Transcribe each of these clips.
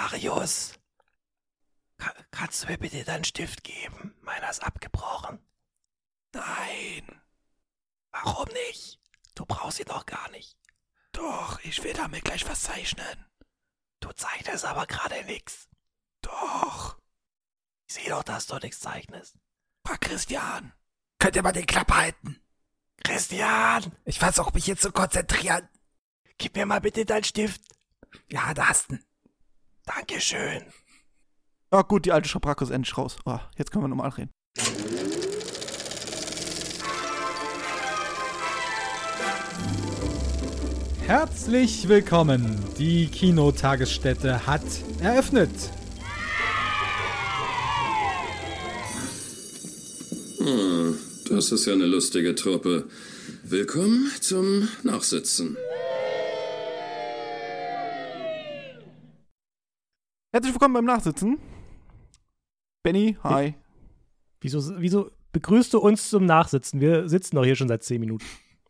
Marius, ka kannst du mir bitte deinen Stift geben? Meiner ist abgebrochen. Nein. Warum nicht? Du brauchst ihn doch gar nicht. Doch, ich will damit gleich was zeichnen. Du zeichnest aber gerade nix. Doch. Ich sehe doch, dass du nichts zeichnest. Frag Christian. Könnt ihr mal den Klapp halten? Christian, Ich versuche mich jetzt zu konzentrieren. gib mir mal bitte deinen Stift. Ja, da hast du. Dankeschön. Ah, gut, die alte Schabracke ist endlich raus. Oh, jetzt können wir normal reden. Herzlich willkommen. Die Kinotagesstätte hat eröffnet. Hm, das ist ja eine lustige Truppe. Willkommen zum Nachsitzen. Herzlich willkommen beim Nachsitzen. Benny, hi. Wieso, wieso begrüßt du uns zum Nachsitzen? Wir sitzen doch hier schon seit zehn Minuten.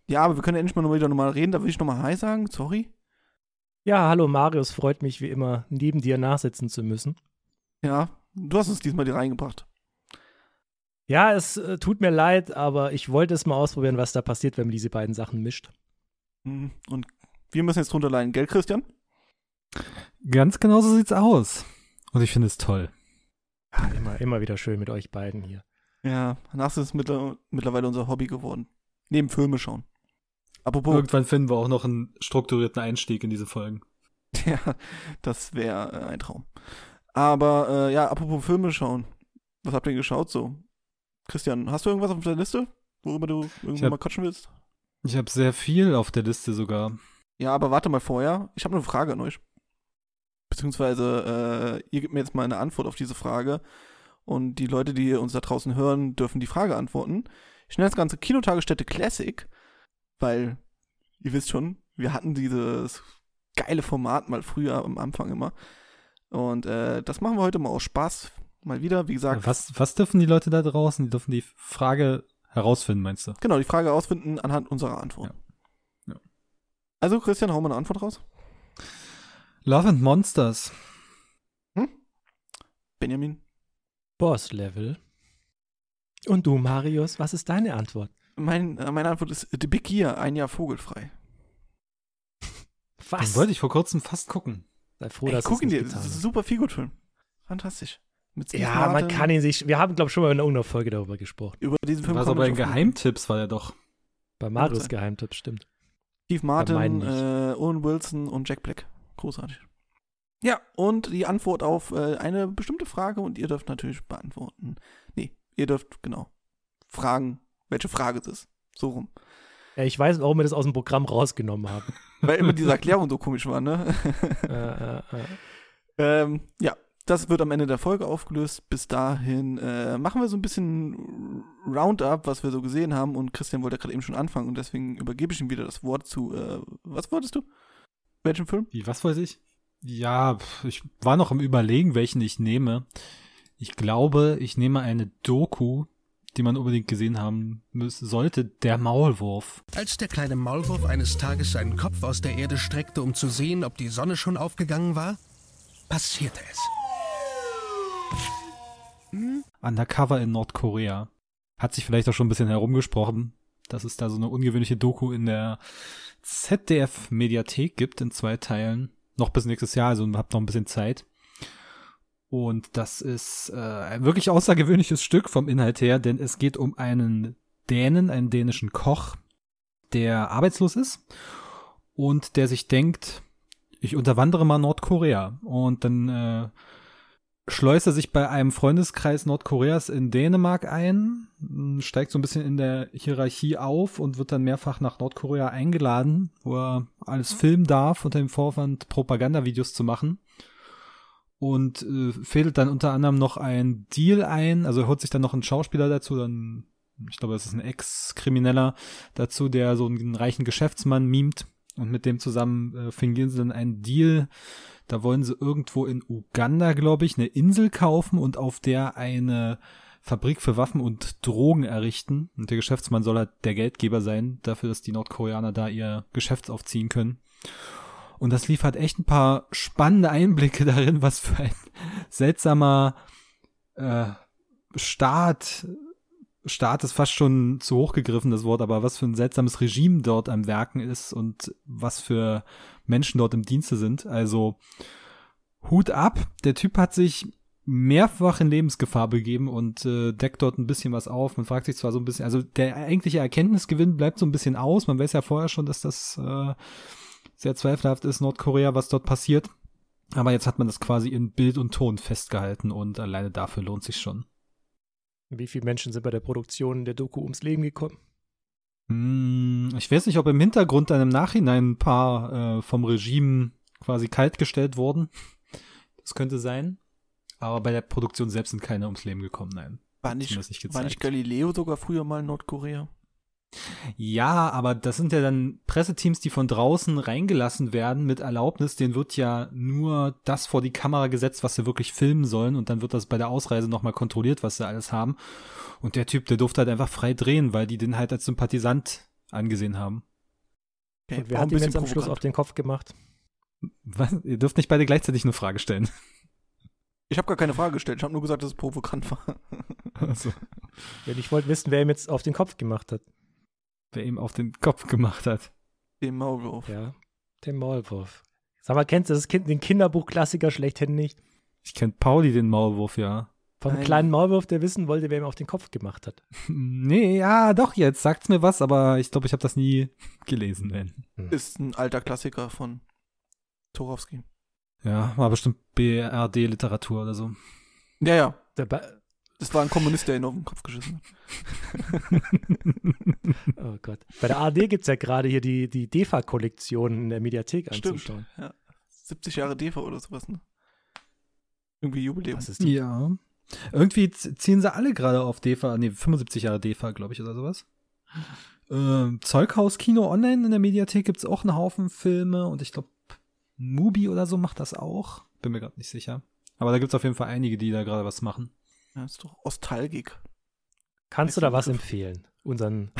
Ja, aber wir können endlich mal noch wieder normal reden. Da will ich nochmal Hi sagen. Sorry. Ja, hallo Marius, freut mich wie immer, neben dir nachsitzen zu müssen. Ja, du hast uns diesmal hier reingebracht. Ja, es äh, tut mir leid, aber ich wollte es mal ausprobieren, was da passiert, wenn man diese beiden Sachen mischt. Mhm. Und wir müssen jetzt drunter leiden. Gell, Christian? Ganz genau so sieht's aus. Und ich finde es toll. Ja, immer, immer wieder schön mit euch beiden hier. Ja, Nachsitzen ist mittler- mittlerweile unser Hobby geworden. Neben Filme schauen. Apropos, Irgendwann finden wir auch noch einen strukturierten Einstieg in diese Folgen. ja, das wäre äh, ein Traum. Aber äh, ja, apropos Filme schauen. Was habt ihr denn geschaut so? Christian, hast du irgendwas auf der Liste, worüber du irgendwann mal quatschen willst? Ich habe sehr viel auf der Liste sogar. Ja, aber warte mal vorher. Ich habe eine Frage an euch. Beziehungsweise, äh, ihr gebt mir jetzt mal eine Antwort auf diese Frage. Und die Leute, die uns da draußen hören, dürfen die Frage antworten. Ich nenne das Ganze Kinotagesstätte Classic, weil, ihr wisst schon, wir hatten dieses geile Format mal früher am Anfang immer. Und äh, das machen wir heute mal aus Spaß. Mal wieder, wie gesagt. Was, was dürfen die Leute da draußen? Die dürfen die Frage herausfinden, meinst du? Genau, die Frage ausfinden anhand unserer Antwort. Ja. Ja. Also, Christian, hau mal eine Antwort raus. Love and Monsters. Benjamin. Boss-Level. Und du, Marius, was ist deine Antwort? Mein, äh, meine Antwort ist The Big Year, ein Jahr vogelfrei. Den Was? wollte ich vor kurzem fast gucken. Sei froh, Ey, dass guck es ihn nicht dir, das getan ist ein super viel gut Film. Fantastisch. Ja, man kann ihn sich. Wir haben, glaube ich, schon mal in irgendeiner Folge darüber gesprochen. Über diesen Film Was aber nicht oft- Geheimtipps war er doch. Bei Marius sein. Geheimtipp, stimmt. Steve Martin, äh, Owen Wilson und Jack Black. Großartig. Ja, und die Antwort auf äh, eine bestimmte Frage und ihr dürft natürlich beantworten. Nee, ihr dürft, genau, fragen, welche Frage es ist. So rum. Ja, ich weiß, warum wir das aus dem Programm rausgenommen haben. Weil immer diese Erklärung so komisch war, ne? äh, äh, äh. Ähm, ja, das wird am Ende der Folge aufgelöst. Bis dahin äh, machen wir so ein bisschen Roundup, was wir so gesehen haben. Und Christian wollte gerade eben schon anfangen und deswegen übergebe ich ihm wieder das Wort zu. Äh, was wolltest du? Welchen Film? Wie, was weiß ich? Ja, ich war noch im Überlegen, welchen ich nehme. Ich glaube, ich nehme eine Doku, die man unbedingt gesehen haben müß, sollte. Der Maulwurf. Als der kleine Maulwurf eines Tages seinen Kopf aus der Erde streckte, um zu sehen, ob die Sonne schon aufgegangen war, passierte es. Undercover in Nordkorea. Hat sich vielleicht auch schon ein bisschen herumgesprochen, dass es da so eine ungewöhnliche Doku in der ZDF-Mediathek gibt in zwei Teilen. Noch bis nächstes Jahr, also habt noch ein bisschen Zeit. Und das ist äh, ein wirklich außergewöhnliches Stück vom Inhalt her, denn es geht um einen Dänen, einen dänischen Koch, der arbeitslos ist und der sich denkt, ich unterwandere mal Nordkorea. Und dann äh, schleust er sich bei einem Freundeskreis Nordkoreas in Dänemark ein, steigt so ein bisschen in der Hierarchie auf und wird dann mehrfach nach Nordkorea eingeladen, wo er alles filmen darf, unter dem Vorwand Propagandavideos zu machen. Und äh, fädelt dann unter anderem noch ein Deal ein, also er holt sich dann noch einen Schauspieler dazu, dann, ich glaube, das ist ein Ex-Krimineller dazu, der so einen reichen Geschäftsmann mimt. Und mit dem zusammen äh, fingieren sie dann einen Deal, da wollen sie irgendwo in Uganda, glaube ich, eine Insel kaufen und auf der eine Fabrik für Waffen und Drogen errichten. Und der Geschäftsmann soll halt der Geldgeber sein, dafür, dass die Nordkoreaner da ihr Geschäft aufziehen können. Und das liefert echt ein paar spannende Einblicke darin, was für ein seltsamer äh, Staat, Staat ist fast schon zu hoch gegriffen, das Wort, aber was für ein seltsames Regime dort am Werken ist und was für Menschen dort im Dienste sind. Also Hut ab, der Typ hat sich mehrfach in Lebensgefahr begeben und äh, deckt dort ein bisschen was auf. Man fragt sich zwar so ein bisschen, also der eigentliche Erkenntnisgewinn bleibt so ein bisschen aus. Man weiß ja vorher schon, dass das äh, sehr zweifelhaft ist, Nordkorea, was dort passiert. Aber jetzt hat man das quasi in Bild und Ton festgehalten und alleine dafür lohnt sich schon. Wie viele Menschen sind bei der Produktion der Doku ums Leben gekommen? Hm, ich weiß nicht, ob im Hintergrund dann im Nachhinein ein paar äh, vom Regime quasi kaltgestellt wurden. Das könnte sein. Aber bei der Produktion selbst sind keine ums Leben gekommen, nein. War nicht, nicht war nicht. Galileo sogar früher mal in Nordkorea? Ja, aber das sind ja dann Presseteams, die von draußen reingelassen werden mit Erlaubnis. Denen wird ja nur das vor die Kamera gesetzt, was sie wirklich filmen sollen. Und dann wird das bei der Ausreise nochmal kontrolliert, was sie alles haben. Und der Typ, der durfte halt einfach frei drehen, weil die den halt als Sympathisant angesehen haben. Okay, Und hat ein ihm jetzt am Schluss auf den Kopf gemacht? Was? Ihr dürft nicht beide gleichzeitig eine Frage stellen. Ich habe gar keine Frage gestellt, ich habe nur gesagt, dass es provokant war. Also, Denn ich wollte wissen, wer ihm jetzt auf den Kopf gemacht hat. Wer ihm auf den Kopf gemacht hat. Den Maulwurf. Ja, der Maulwurf. Sag mal, kennst du das kind, den Kinderbuchklassiker schlechthin nicht? Ich kenn Pauli den Maulwurf, ja. Vom Nein. kleinen Maulwurf, der wissen wollte, wer ihm auf den Kopf gemacht hat. Nee, ja, doch, jetzt sagt's mir was, aber ich glaube, ich habe das nie gelesen. Nein. Ist ein alter Klassiker von Torowski. Ja, war bestimmt BRD-Literatur oder so. Ja, ja. Der ba Das war ein Kommunist, der ihn auf den Kopf geschissen hat. oh Gott. Bei der ARD gibt es ja gerade hier die, die DEFA-Kollektion in der Mediathek Stimmt. anzuschauen. Ja. 70 Jahre DEFA oder sowas, ne? Irgendwie Jubiläum. Das ist die. Ja. Irgendwie ziehen sie alle gerade auf DEFA, nee, 75 Jahre DEFA, glaube ich, oder sowas. Ähm, Zeughaus Kino Online in der Mediathek gibt's auch einen Haufen Filme und ich glaube, Mubi oder so macht das auch. Bin mir gerade nicht sicher. Aber da gibt's auf jeden Fall einige, die da gerade was machen. Ja, ist doch Ostalgik. Kannst du da was empfehlen? Unseren.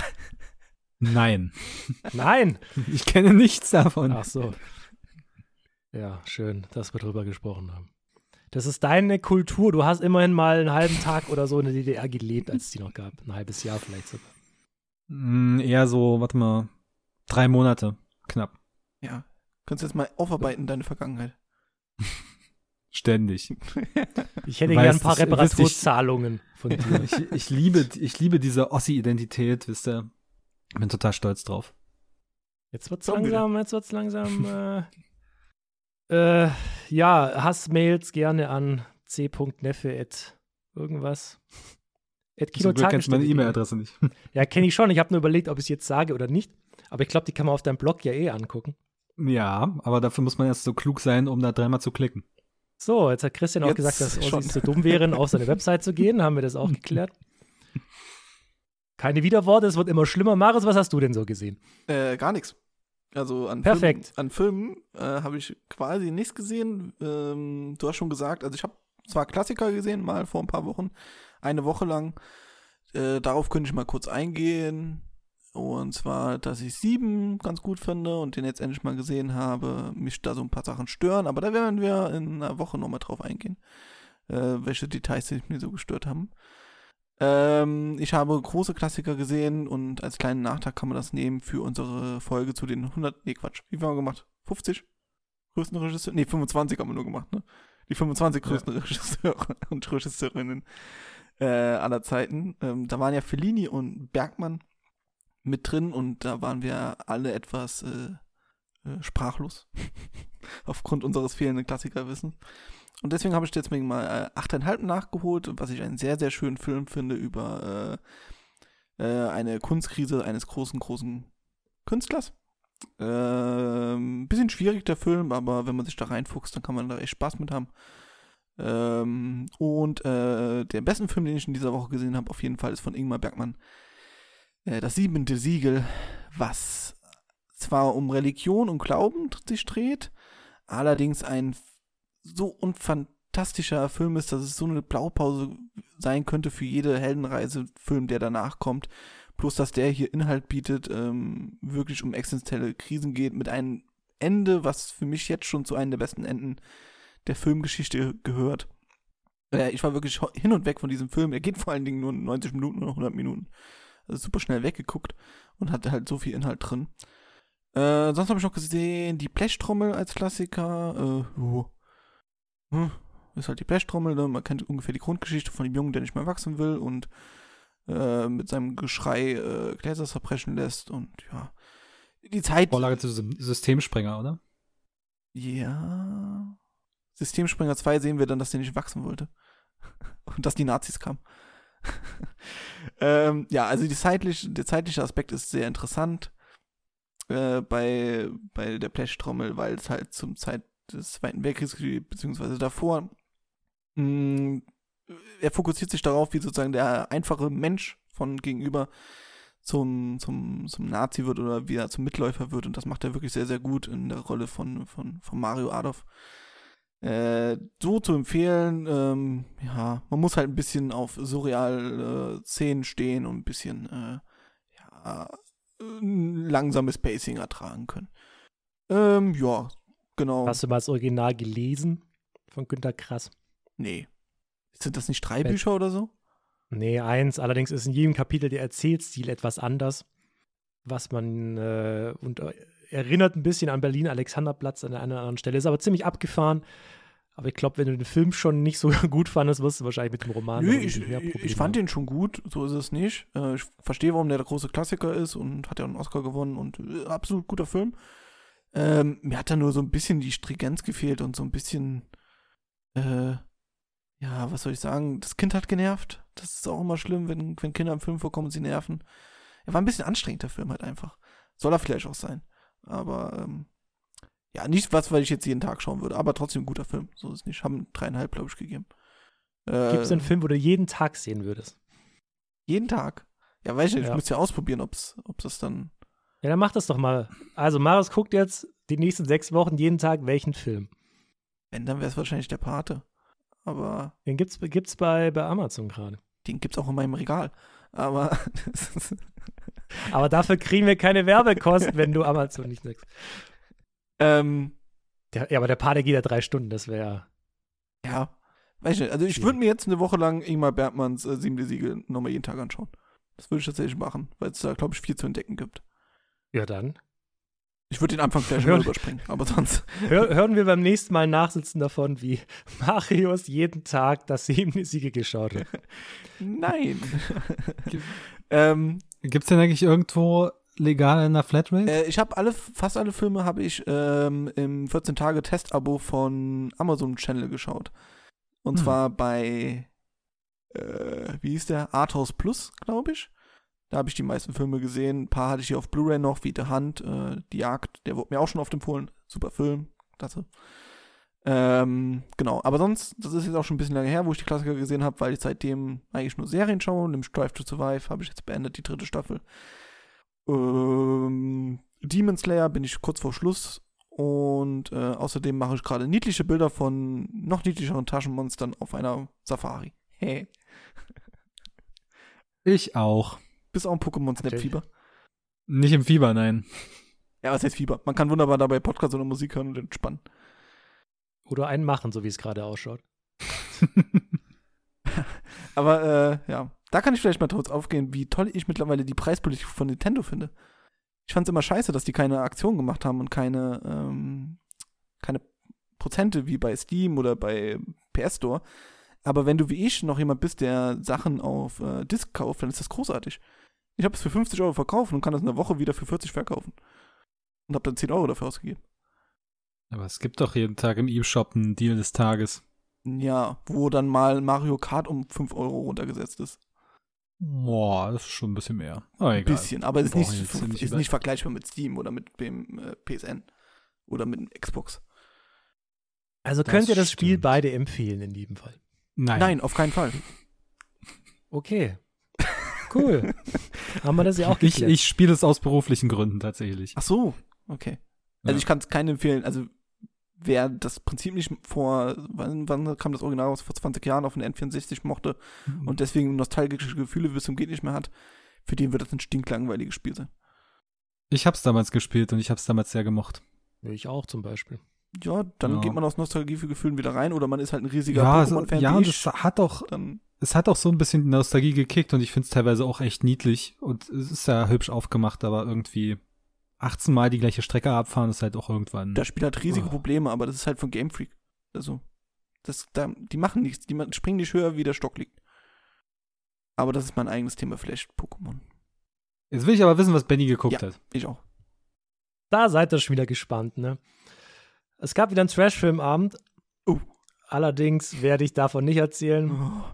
Nein. Nein! Ich kenne nichts davon. Ach so. Ja, schön, dass wir drüber gesprochen haben. Das ist deine Kultur. Du hast immerhin mal einen halben Tag oder so in der DDR gelebt, als es die noch gab. Ein halbes Jahr vielleicht sogar. Mm, eher so, warte mal, drei Monate. Knapp. Ja. Könntest du jetzt mal aufarbeiten, deine Vergangenheit. Ständig. Ich hätte gerne ein paar Reparaturzahlungen von dir. ich, ich liebe, ich liebe diese Ossi-Identität, wisst ihr. Bin total stolz drauf. Jetzt wird's Komm wieder. langsam, jetzt wird's langsam. Äh, äh, ja, Hassmails gerne an c.neffe at irgendwas. At Zum Glück kennst du meine. E-Mail-Adresse nicht. Ja, kenne ich schon. Ich habe nur überlegt, ob ich es jetzt sage oder nicht. Aber ich glaube, die kann man auf deinem Blog ja eh angucken. Ja, aber dafür muss man erst so klug sein, um da dreimal zu klicken. So, jetzt hat Christian auch Jetzt gesagt, dass. Ossis zu dumm wären, auf seine Website zu gehen. Haben wir das auch geklärt. Keine Widerworte, es wird immer schlimmer. Marius, was hast du denn so gesehen? Äh, gar nichts. Also an Perfekt. Filmen, an Filmen äh, habe ich quasi nichts gesehen. Ähm, du hast schon gesagt, also ich habe zwar Klassiker gesehen, mal vor ein paar Wochen, eine Woche lang. Äh, darauf könnte ich mal kurz eingehen. Und zwar, dass ich sieben ganz gut finde und den jetzt endlich mal gesehen habe, mich da so ein paar Sachen stören, aber da werden wir in einer Woche nochmal drauf eingehen, äh, welche Details sich mir so gestört haben. Ähm, ich habe große Klassiker gesehen und als kleinen Nachtrag kann man das nehmen für unsere Folge zu den 100, nee Quatsch, wie haben wir gemacht? 50 größten Regisseure? Nee, 25 haben wir nur gemacht, ne? Die 25 größten Regisseure und Regisseurinnen äh, aller Zeiten. Ähm, da waren ja Fellini und Bergmann mit drin und da waren wir alle etwas äh, äh, sprachlos aufgrund unseres fehlenden Klassikerwissens. Und deswegen habe ich jetzt mal äh, 8,5 nachgeholt, was ich einen sehr, sehr schönen Film finde über äh, äh, eine Kunstkrise eines großen, großen Künstlers. Ähm, bisschen schwierig der Film, aber wenn man sich da reinfuchst, dann kann man da echt Spaß mit haben. Ähm, und äh, der besten Film, den ich in dieser Woche gesehen habe, auf jeden Fall ist von Ingmar Bergmann. Äh, das siebente Siegel, was zwar um Religion und Glauben sich dreht, allerdings ein so unfantastischer Film ist, dass es so eine Blaupause sein könnte für jede Heldenreise-Film, der danach kommt. Plus, dass der hier Inhalt bietet, ähm, wirklich um existenzielle Krisen geht, mit einem Ende, was für mich jetzt schon zu einem der besten Enden der Filmgeschichte gehört. Äh, ich war wirklich hin und weg von diesem Film. Er geht vor allen Dingen nur 90 Minuten oder 100 Minuten. Also super schnell weggeguckt und hatte halt so viel Inhalt drin. Äh, sonst habe ich noch gesehen, die Blechtrommel als Klassiker. Äh, jo. Hm, ist halt die Blechtrommel, ne? Man kennt ungefähr die Grundgeschichte von dem Jungen, der nicht mehr wachsen will und äh, mit seinem Geschrei äh, Gläser zerbrechen lässt und ja. Die Zeit. Vorlage zu Systemsprenger, oder? Ja. Systemspringer 2 sehen wir dann, dass der nicht wachsen wollte. Und dass die Nazis kamen. ähm, ja, also die zeitlich, der zeitliche Aspekt ist sehr interessant äh, bei, bei der Blechtrommel, weil es halt zum Zeit des Zweiten Weltkriegs, beziehungsweise davor, mh, er fokussiert sich darauf, wie sozusagen der einfache Mensch von gegenüber zum, zum, zum Nazi wird oder wie er zum Mitläufer wird. Und das macht er wirklich sehr, sehr gut in der Rolle von, von, von Mario Adolf. Äh, so zu empfehlen, ähm, ja, man muss halt ein bisschen auf surreal äh, Szenen stehen und ein bisschen, äh, ja, langsames Pacing ertragen können. Ähm, ja, genau. Hast du mal das Original gelesen von Günter Krass? Nee. Sind das nicht drei Wenn- Bücher oder so? Nee, eins. Allerdings ist in jedem Kapitel der Erzählstil etwas anders. Was man äh, und äh, erinnert ein bisschen an Berlin Alexanderplatz an der einen oder anderen Stelle. Ist aber ziemlich abgefahren. Aber ich glaube, wenn du den Film schon nicht so gut fandest, wirst du wahrscheinlich mit dem Roman Nö, ich, ich, fand haben. den schon gut, so ist es nicht. Äh, ich verstehe, warum der der große Klassiker ist und hat ja einen Oscar gewonnen und äh, absolut guter Film. Ähm, mir hat da nur so ein bisschen die Stringenz gefehlt und so ein bisschen, äh, ja, was soll ich sagen, das Kind hat genervt. Das ist auch immer schlimm, wenn, wenn Kinder im Film vorkommen und sie nerven. Er war ein bisschen anstrengend, der Film halt einfach. Soll er vielleicht auch sein. Aber, ähm, ja, nicht was, weil ich jetzt jeden Tag schauen würde, aber trotzdem ein guter Film. So ist es nicht. Haben dreieinhalb, glaube ich, gegeben. Äh, Gibt es einen Film, wo du jeden Tag sehen würdest? Jeden Tag. Ja, weiß ich nicht, ich Ja. muss ja ausprobieren, ob das dann. Ja, dann mach das doch mal. Also, Marius guckt jetzt die nächsten sechs Wochen jeden Tag welchen Film. Wenn, dann wäre es wahrscheinlich der Pate. Aber Den gibt's, gibt's bei, bei Amazon gerade. den gibt's auch in meinem Regal. Aber Aber dafür kriegen wir keine Werbekosten, wenn du Amazon nicht nix. ähm, Der, ja, aber der Pate geht ja drei Stunden, das wäre. ja, weiß ich nicht. Also ich würde mir jetzt eine Woche lang Ingmar Bergmanns äh, Siebente Siegel nochmal jeden Tag anschauen. Das würde ich tatsächlich machen, weil es da, glaube ich, viel zu entdecken gibt. Ja, dann. Ich würde den Anfang gleich Hör- mal überspringen, aber sonst. Hör, hören wir beim nächsten Mal nachsitzen davon, wie Marius jeden Tag das siebente Siege geschaut hat. Nein. ähm, Gibt's denn eigentlich irgendwo legal in der Flatrate? Äh, ich habe alle, fast alle Filme habe ich ähm, im 14-Tage-Testabo von Amazon Channel geschaut. Und Hm. zwar bei, äh, wie hieß der? Arthouse Plus, glaube ich. Da habe ich die meisten Filme gesehen. Ein paar hatte ich hier auf Blu-ray noch, wie The Hunt, äh, Die Jagd. Der wurde mir auch schon oft empfohlen. Super Film. Klasse. Ähm, genau. Aber sonst, das ist jetzt auch schon ein bisschen lange her, wo ich die Klassiker gesehen habe, weil ich seitdem eigentlich nur Serien schaue. Nämlich Drive to Survive habe ich jetzt beendet, die dritte Staffel. Ähm, Demon Slayer bin ich kurz vor Schluss. Und äh, außerdem mache ich gerade niedliche Bilder von noch niedlicheren Taschenmonstern auf einer Safari. Hey. Ich auch. Bis auch ein Pokémon Snap Okay. Fieber. Nicht im Fieber, nein. Ja, was heißt Fieber? Man kann wunderbar dabei Podcast oder Musik hören und entspannen. Oder einen machen, so wie es gerade ausschaut. Aber äh, ja, da kann ich vielleicht mal kurz aufgehen, wie toll ich mittlerweile die Preispolitik von Nintendo finde. Ich fand es immer scheiße, dass die keine Aktion gemacht haben und keine, ähm, keine Prozente wie bei Steam oder bei PS Store. Aber wenn du wie ich noch jemand bist, der Sachen auf äh, Disc kauft, dann ist das großartig. Ich habe es für 50 Euro verkauft und kann das in einer Woche wieder für 40 verkaufen. Und habe dann 10 Euro dafür ausgegeben. Aber es gibt doch jeden Tag im E-Shop einen Deal des Tages. Ja, wo dann mal Mario Kart um 5 Euro runtergesetzt ist. Boah, das ist schon ein bisschen mehr. Aber Ein egal. bisschen, aber es ist nicht, jetzt ist nicht nicht, vergleichbar mit Steam oder mit dem äh, PSN oder mit dem Xbox. Also Das könnt ihr das Spiel stimmt. beide empfehlen in jedem Fall. Nein. Nein, auf keinen Fall. Okay. Cool. Haben wir das ja auch Ich, geklärt. ich spiele es aus beruflichen Gründen tatsächlich. Ach so, okay. Also Ja. ich kann es keinen empfehlen. Also wer das Prinzip nicht vor, wann, wann kam das Original raus? Vor 20 Jahren auf den N64 mochte und deswegen nostalgische Gefühle bis zum geht nicht mehr hat, für den wird das ein stinklangweiliges Spiel sein. Ich hab's damals gespielt und ich hab's damals sehr gemocht. Ich auch zum Beispiel. Ja, dann Ja. geht man aus Nostalgie für Gefühlen wieder rein oder man ist halt ein riesiger Ja, Pokémon-Fan. ja und es hat auch, dann es hat auch so ein bisschen die Nostalgie gekickt und ich finde es teilweise auch echt niedlich und es ist ja hübsch aufgemacht, aber irgendwie 18 Mal die gleiche Strecke abfahren ist halt auch irgendwann. Das Spiel hat riesige Oh. Probleme, aber das ist halt von Game Freak. Also, das, da, die machen nichts, die springen nicht höher, wie der Stock liegt. Aber das ist mein eigenes Thema, vielleicht Pokémon. Jetzt will ich aber wissen, was Benny geguckt Ja. hat. Ich auch. Da seid ihr schon wieder gespannt, ne? Es gab wieder einen Trash-Filmabend. Oh. Allerdings werde ich davon nicht erzählen. Oh.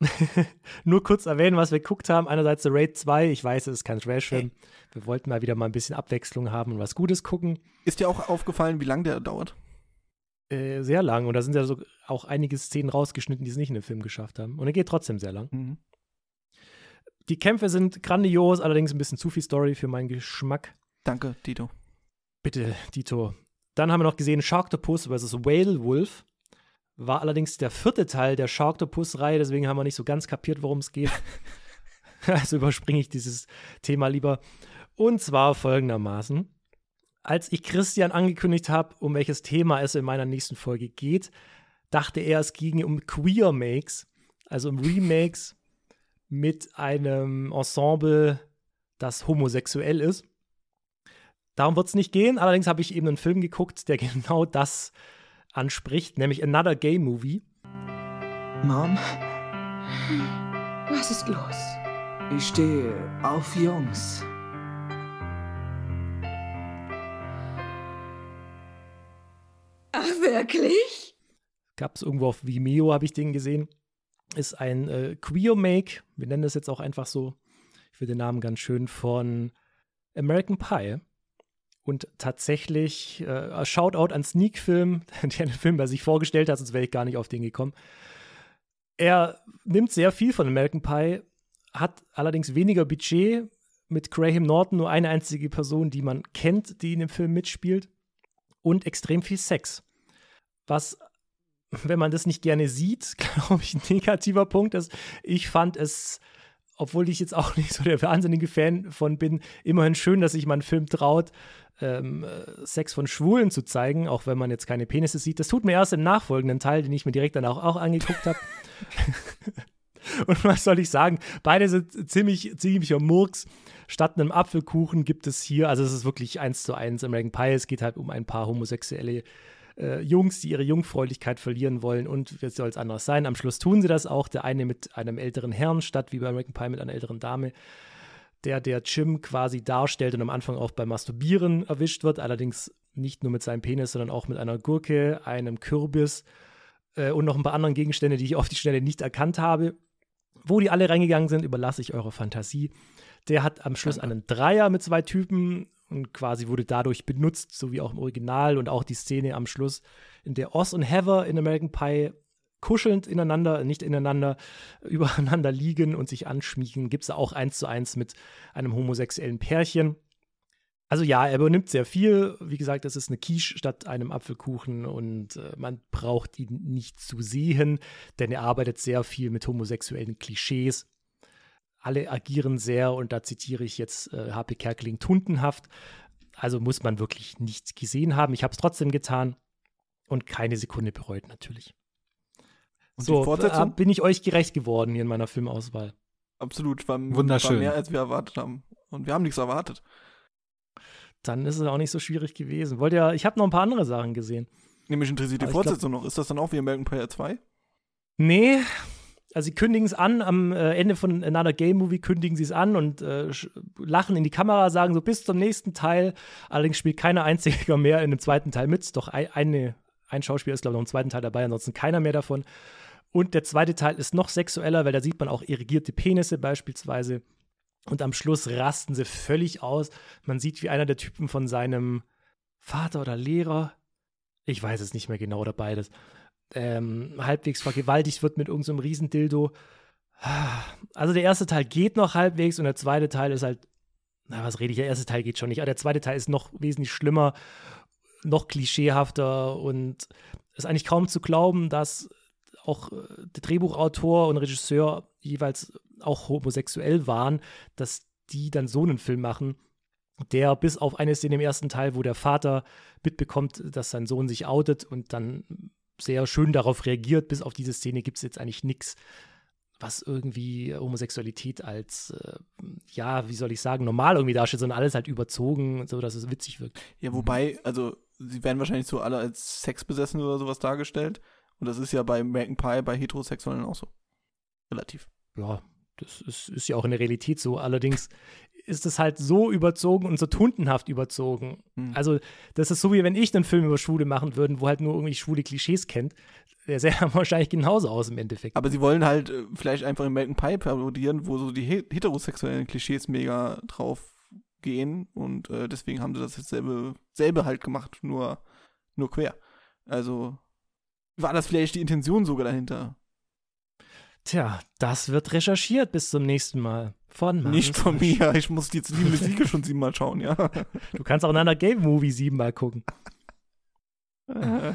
Nur kurz erwähnen, was wir geguckt haben. Einerseits The Raid 2. Ich weiß, es ist kein Trash-Film. Wir wollten mal wieder mal ein bisschen Abwechslung haben und was Gutes gucken. Ist dir auch aufgefallen, wie lange der dauert? Äh, sehr lang. Und da sind ja so auch einige Szenen rausgeschnitten, die es nicht in den Film geschafft haben. Und er geht trotzdem sehr lang. Mhm. Die Kämpfe sind grandios, allerdings ein bisschen zu viel Story für meinen Geschmack. Danke, Tito. Bitte, Dito. Dann haben wir noch gesehen Sharktopus vs. Whale Wolf. War allerdings der vierte Teil der Sharktopus-Reihe, deswegen haben wir nicht so ganz kapiert, worum es geht. also überspringe ich dieses Thema lieber. Und zwar folgendermaßen. Als ich Christian angekündigt habe, um welches Thema es in meiner nächsten Folge geht, dachte er, es ginge um Queer Makes, also um Remakes mit einem Ensemble, das homosexuell ist. Darum wird es nicht gehen. Allerdings habe ich eben einen Film geguckt, der genau das anspricht, nämlich Another Gay Movie. Mom, Was ist los? ich stehe auf Jungs. Wirklich? Gab es irgendwo auf Vimeo, habe ich den gesehen. Ist ein äh, Queer-Make, wir nennen das jetzt auch einfach so, ich finde den Namen ganz schön, von American Pie. Und tatsächlich, äh, Shoutout an Sneak Film, der den Film bei sich vorgestellt hat, sonst wäre ich gar nicht auf den gekommen. Er nimmt sehr viel von American Pie, hat allerdings weniger Budget, mit Graham Norton nur eine einzige Person, die man kennt, die in dem Film mitspielt, und extrem viel Sex. Was, wenn man das nicht gerne sieht, glaube ich, ein negativer Punkt ist. Ich fand es, obwohl ich jetzt auch nicht so der wahnsinnige Fan von bin, immerhin schön, dass sich mal ein Film traut, ähm, äh, Sex von Schwulen zu zeigen, auch wenn man jetzt keine Penisse sieht. Das tut mir erst im nachfolgenden Teil, den ich mir direkt danach auch angeguckt habe. Und was soll ich sagen? Beide sind ziemlich, ziemlicher Murks. Statt einem Apfelkuchen gibt es hier, also es ist wirklich eins zu eins American Pie. Es geht halt um ein paar homosexuelle äh, Jungs, die ihre Jungfräulichkeit verlieren wollen. Und wie soll es anders sein? Am Schluss tun sie das auch. Der eine mit einem älteren Herrn, statt wie bei American Pie mit einer älteren Dame. Der der Jim quasi darstellt und am Anfang auch beim Masturbieren erwischt wird. Allerdings nicht nur mit seinem Penis, sondern auch mit einer Gurke, einem Kürbis äh, und noch ein paar anderen Gegenstände, die ich auf die Schnelle nicht erkannt habe. Wo die alle reingegangen sind, überlasse ich eurer Fantasie. Der hat am Schluss einen Dreier mit zwei Typen und quasi wurde dadurch benutzt, so wie auch im Original und auch die Szene am Schluss, in der Oz und Heather in American Pie kuschelnd ineinander, nicht ineinander, übereinander liegen und sich anschmiegen, gibt es auch eins zu eins mit einem homosexuellen Pärchen. Also ja, er übernimmt sehr viel. Wie gesagt, es ist eine Quiche statt einem Apfelkuchen und äh, man braucht ihn nicht zu sehen, denn er arbeitet sehr viel mit homosexuellen Klischees. Alle agieren sehr, und da zitiere ich jetzt äh, H.P. Kerkeling, tuntenhaft. Also muss man wirklich nicht gesehen haben. Ich habe es trotzdem getan und keine Sekunde bereut natürlich. Und so, die Fortsetzung? äh, bin ich euch gerecht geworden hier in meiner Filmauswahl. Absolut, war, Wunderschön. war mehr, als wir erwartet haben. Und wir haben nichts erwartet. Dann ist es auch nicht so schwierig gewesen. Wollt ihr, ich habe noch ein paar andere Sachen gesehen. Nämlich interessiert die Fortsetzung noch. Ist das dann auch wie American Pie 2? Nee, also sie kündigen es an, am äh, Ende von Another Game Movie kündigen sie es an und äh, lachen in die Kamera, sagen so bis zum nächsten Teil. Allerdings spielt keiner einziger mehr in dem zweiten Teil mit. Doch ein, eine, ein Schauspieler ist, glaube ich, noch im zweiten Teil dabei, ansonsten keiner mehr davon. Und der zweite Teil ist noch sexueller, weil da sieht man auch irrigierte Penisse beispielsweise. Und am Schluss rasten sie völlig aus. Man sieht, wie einer der Typen von seinem Vater oder Lehrer, ich weiß es nicht mehr genau, oder beides, ähm, halbwegs vergewaltigt wird mit irgendeinem so Riesendildo. Also der erste Teil geht noch halbwegs und der zweite Teil ist halt, na was rede ich, der erste Teil geht schon nicht, aber der zweite Teil ist noch wesentlich schlimmer, noch klischeehafter und ist eigentlich kaum zu glauben, dass auch äh, der Drehbuchautor und Regisseur jeweils auch homosexuell waren, dass die dann so einen Film machen. der bis auf eine Szene im ersten Teil, wo der Vater mitbekommt, dass sein Sohn sich outet und dann sehr schön darauf reagiert, bis auf diese Szene gibt es jetzt eigentlich nichts, was irgendwie Homosexualität als, äh, ja, wie soll ich sagen, normal irgendwie darstellt, sondern alles halt überzogen, so dass es witzig wirkt. Ja, wobei, also sie werden wahrscheinlich so alle als sexbesessen oder sowas dargestellt. Und das ist ja bei American Pie bei Heterosexuellen auch so. Relativ. Ja, das ist, ist ja auch in der Realität so. Allerdings ist es halt so überzogen und so tuntenhaft überzogen. Hm. Also, das ist so, wie wenn ich einen Film über Schwule machen würde, wo halt nur irgendwie schwule Klischees kennt. Der sähe wahrscheinlich genauso aus im Endeffekt. Aber sie wollen halt äh, vielleicht einfach American Pie parodieren, wo so die he heterosexuellen Klischees mega drauf gehen. Und äh, deswegen haben sie das jetzt selbe, selbe halt gemacht, nur, nur quer. Also war das vielleicht die Intention sogar dahinter? Tja, das wird recherchiert bis zum nächsten Mal. Von Manns Nicht von mir, ich muss jetzt die Musik schon siebenmal schauen, ja. Du kannst auch in einer Game Movie siebenmal gucken. Äh,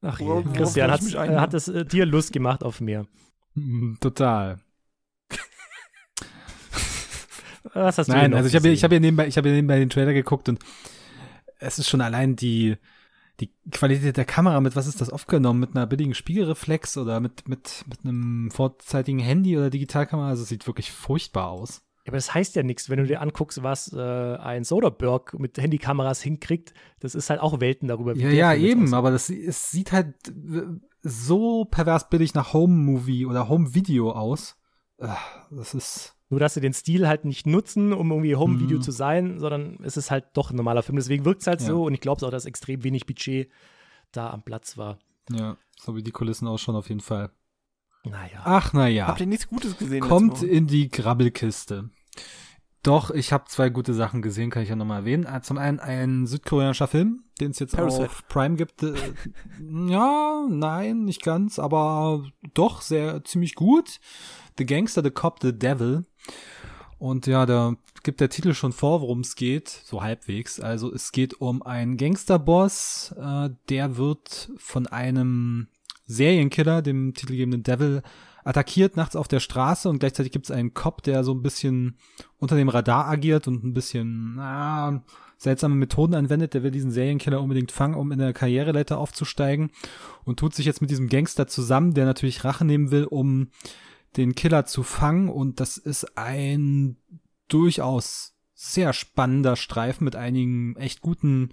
Ach je, Worauf- Christian, ich mich ein, äh, hat es äh, dir Lust gemacht auf mehr? Mm, Total. Was hast du Nein, also ich habe ich hab ja nebenbei, ich habe ja nebenbei den Trailer geguckt und es ist schon allein die, die Qualität der Kamera mit, was ist das aufgenommen? Mit einer billigen Spiegelreflex oder mit, mit, mit einem vorzeitigen Handy oder Digitalkamera? Also es sieht wirklich furchtbar aus. Ja, aber das heißt ja nichts, wenn du dir anguckst, was äh, ein Soderbergh mit Handykameras hinkriegt. Das ist halt auch Welten darüber. wie Ja, ja, eben, aber das, es sieht halt so pervers billig nach Home-Movie oder Home-Video aus. Ah, Das ist, Nur, dass sie den Stil halt nicht nutzen, um irgendwie Home-Video Mhm. zu sein, sondern es ist halt doch ein normaler Film. Deswegen wirkt es halt Ja. so und ich glaube auch, dass extrem wenig Budget da am Platz war. ja, so wie die Kulissen ausschauen auf jeden Fall. Naja. Ach, na ja. Habt ihr nichts Gutes gesehen? Kommt in die Grabbelkiste. Doch, ich habe zwei gute Sachen gesehen, kann ich ja nochmal erwähnen. Äh, Zum einen ein südkoreanischer Film, den es jetzt Parasite. auf Prime gibt. Äh, ja, nein, nicht ganz, aber doch sehr ziemlich gut. The Gangster, The Cop, The Devil. Und ja, da gibt der Titel schon vor, worum es geht, so halbwegs. Also es geht um einen Gangsterboss, äh, der wird von einem Serienkiller, dem titelgebenden Devil, attackiert nachts auf der Straße und gleichzeitig gibt es einen Cop, der so ein bisschen unter dem Radar agiert und ein bisschen na, seltsame Methoden anwendet. Der will diesen Serienkiller unbedingt fangen, um in der Karriereleiter aufzusteigen und tut sich jetzt mit diesem Gangster zusammen, der natürlich Rache nehmen will, um den Killer zu fangen. Und das ist ein durchaus sehr spannender Streifen mit einigen echt guten,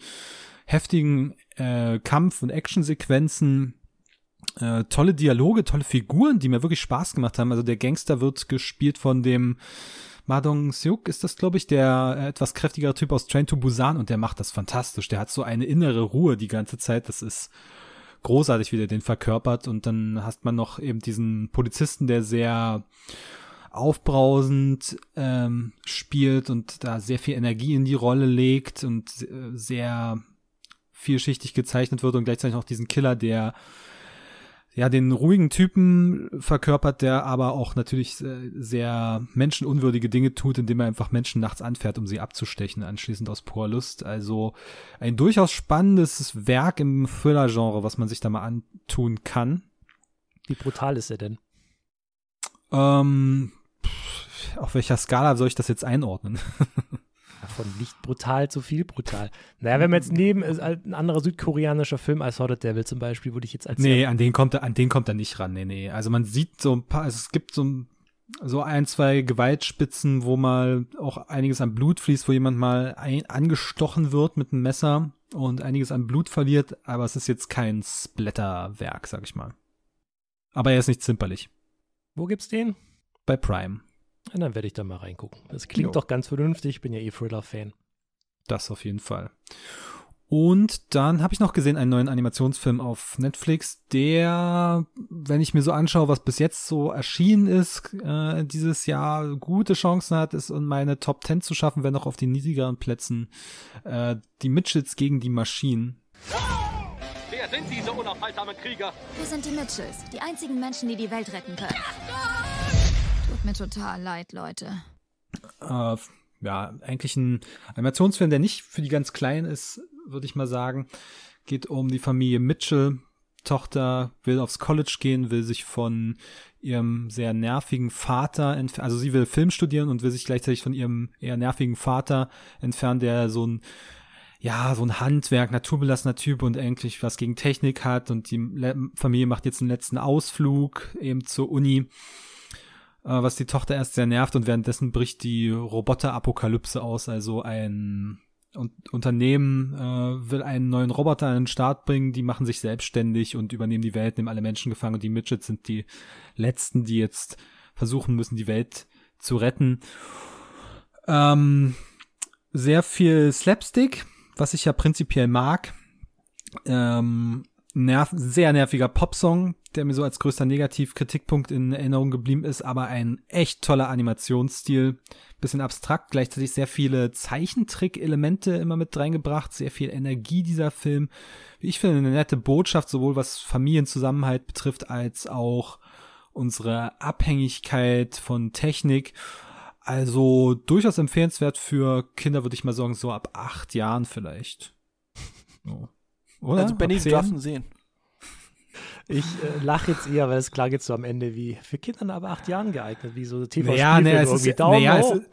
heftigen äh, Kampf- und Actionsequenzen äh, tolle Dialoge, tolle Figuren, die mir wirklich Spaß gemacht haben. Also der Gangster wird gespielt von dem Madong Seok ist das, glaube ich, der äh, etwas kräftigere Typ aus Train to Busan und der macht das fantastisch. Der hat so eine innere Ruhe die ganze Zeit. Das ist großartig, wie der den verkörpert. Und dann hast man noch eben diesen Polizisten, der sehr aufbrausend ähm, spielt und da sehr viel Energie in die Rolle legt und äh, sehr vielschichtig gezeichnet wird und gleichzeitig noch diesen Killer, der ja den ruhigen Typen verkörpert, der aber auch natürlich äh, sehr menschenunwürdige Dinge tut, indem er einfach Menschen nachts anfährt, um sie abzustechen, anschließend aus purer Lust. Also ein durchaus spannendes Werk im Thriller-Genre, was man sich da mal antun kann. Wie brutal ist er denn? Ähm, auf welcher Skala soll ich das jetzt einordnen? Von nicht brutal zu viel brutal. Naja, wenn man jetzt neben ist halt ein anderer südkoreanischer Film als Sword Devil zum Beispiel, würde ich jetzt als Nee, an den kommt er, an den kommt er nicht ran. Nee, nee. Also man sieht so ein paar, also es gibt so ein, so ein, zwei Gewaltspitzen, wo mal auch einiges an Blut fließt, wo jemand mal ein, angestochen wird mit einem Messer und einiges an Blut verliert, aber es ist jetzt kein Splatterwerk, sag ich mal. Aber er ist nicht zimperlich. Wo gibt's den? Bei Prime. Ja, dann werde ich da mal reingucken. Das klingt Jo. doch ganz vernünftig. Ich bin ja eh Thriller-Fan. Das auf jeden Fall. Und dann habe ich noch gesehen einen neuen Animationsfilm auf Netflix, der, wenn ich mir so anschaue, was bis jetzt so erschienen ist, äh, dieses Jahr gute Chancen hat, es in meine Top 10 zu schaffen, wenn auch auf den niedrigeren Plätzen. Äh, die Mitchells gegen die Maschinen. Wer sind diese unaufhaltsamen Krieger? Wir sind die Mitchells, die einzigen Menschen, die die Welt retten können. Tut mir total leid, Leute. äh, ja, eigentlich ein Animationsfilm, der nicht für die ganz Kleinen ist, würde ich mal sagen. Geht um die Familie Mitchell, Tochter will aufs College gehen, will sich von ihrem sehr nervigen Vater entfernen. Also sie will Film studieren und will sich gleichzeitig von ihrem eher nervigen Vater entfernen, der so ein ja, so ein Handwerk, naturbelassener Typ und eigentlich was gegen Technik hat und die Familie macht jetzt einen letzten Ausflug eben zur Uni, was die Tochter erst sehr nervt und währenddessen bricht die Roboterapokalypse aus, also ein Unternehmen äh, will einen neuen Roboter an den Start bringen, die machen sich selbstständig und übernehmen die Welt, nehmen alle Menschen gefangen und die Midgets sind die letzten, die jetzt versuchen müssen, die Welt zu retten. Ähm, sehr viel Slapstick, was ich ja prinzipiell mag. Ähm, nerv sehr nerviger Popsong, der mir so als größter Negativkritikpunkt in Erinnerung geblieben ist, aber ein echt toller Animationsstil. Bisschen abstrakt, gleichzeitig sehr viele Zeichentrick-Elemente immer mit reingebracht, sehr viel Energie dieser Film. Wie ich finde, eine nette Botschaft, sowohl was Familienzusammenhalt betrifft, als auch unsere Abhängigkeit von Technik. Also durchaus empfehlenswert für Kinder, würde ich mal sagen, so ab acht Jahren vielleicht. So. Oder? Also Benny darf sehen. Ich äh, lache jetzt eher, weil es klar geht so am Ende wie für Kinder ab acht Jahren geeignet, wie so TV naja, naja, es ist, naja, es ist,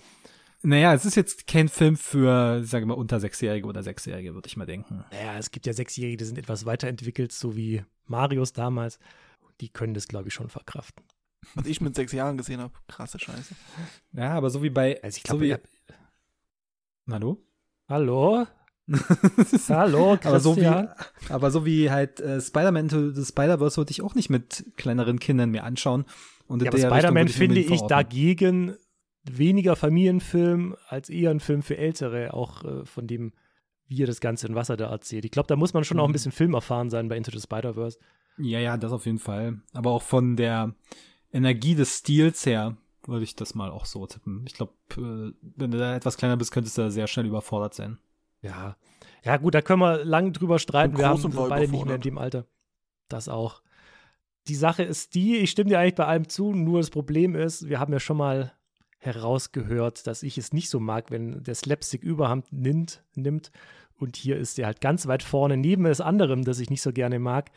naja, es ist jetzt kein Film für, sage mal, unter Sechsjährige oder Sechsjährige, würde ich mal denken. Naja, es gibt ja Sechsjährige, die sind etwas weiterentwickelt, so wie Marius damals. Die können das, glaube ich, schon verkraften. Was ich mit sechs Jahren gesehen habe, krasse Scheiße. Ja, aber so wie bei. Also ich glaube, so Hallo? Hallo? Hallo, Christian. aber so wie, aber so wie halt äh, Spider-Man Into the Spider-Verse würde ich auch nicht mit kleineren Kindern mehr anschauen. Und ja, aber Spider-Man finde ich dagegen weniger Familienfilm als eher ein Film für Ältere, auch äh, von dem, wie er das Ganze in Wasser da erzählt. Ich glaube, da muss man schon mhm. auch ein mhm. bisschen Film erfahren sein bei Into the Spider-Verse. Ja, ja, das auf jeden Fall. Aber auch von der Energie des Stils her würde ich das mal auch so tippen. Ich glaube, äh, wenn du da etwas kleiner bist, könntest du da sehr schnell überfordert sein. Ja. Ja, gut, da können wir lang drüber streiten. Wir haben beide nicht mehr in dem Alter. Das auch. Die Sache ist die, ich stimme dir eigentlich bei allem zu, nur das Problem ist, wir haben ja schon mal herausgehört, dass ich es nicht so mag, wenn der Slapstick Überhand nimmt, nimmt. Und hier ist er halt ganz weit vorne, neben es anderem, das ich nicht so gerne mag,